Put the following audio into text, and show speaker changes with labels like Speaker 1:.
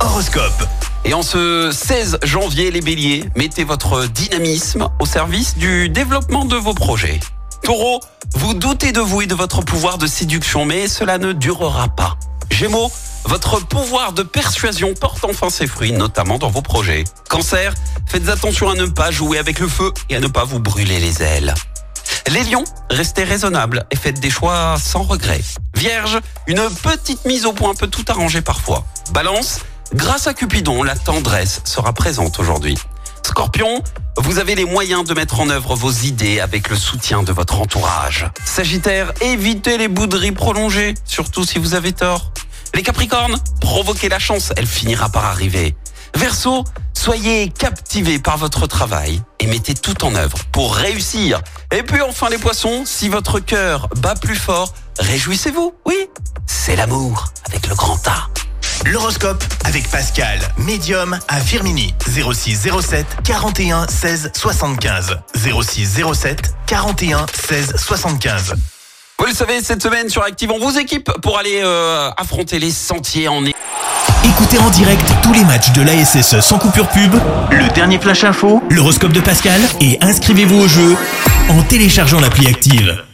Speaker 1: Horoscope.
Speaker 2: Et en ce 16 janvier, les béliers, mettez votre dynamisme au service du développement de vos projets. Taureau, vous doutez de vous et de votre pouvoir de séduction, mais cela ne durera pas. Gémeaux, votre pouvoir de persuasion porte enfin ses fruits, notamment dans vos projets. Cancer, faites attention à ne pas jouer avec le feu et à ne pas vous brûler les ailes. Les lions, restez raisonnables et faites des choix sans regret. Vierge, une petite mise au point peut tout arranger parfois. Balance, grâce à Cupidon, la tendresse sera présente aujourd'hui. Scorpion, vous avez les moyens de mettre en œuvre vos idées avec le soutien de votre entourage. Sagittaire, évitez les bouderies prolongées, surtout si vous avez tort. Les Capricornes, provoquez la chance, elle finira par arriver. Verseau, soyez captivés par votre travail et mettez tout en œuvre pour réussir. Et puis enfin les poissons, si votre cœur bat plus fort, réjouissez-vous. Oui, c'est l'amour avec le grand A.
Speaker 1: L'horoscope avec Pascal, médium à Firmini. 06 07 41 16 75. 06 07 41 16 75.
Speaker 2: Vous le savez, cette semaine sur Active, on vous équipe pour aller euh, affronter les sentiers en
Speaker 1: Écoutez en direct tous les matchs de l'ASSE sans coupure pub, le dernier flash info, l'horoscope de Pascal et inscrivez-vous au jeu en téléchargeant l'appli Active.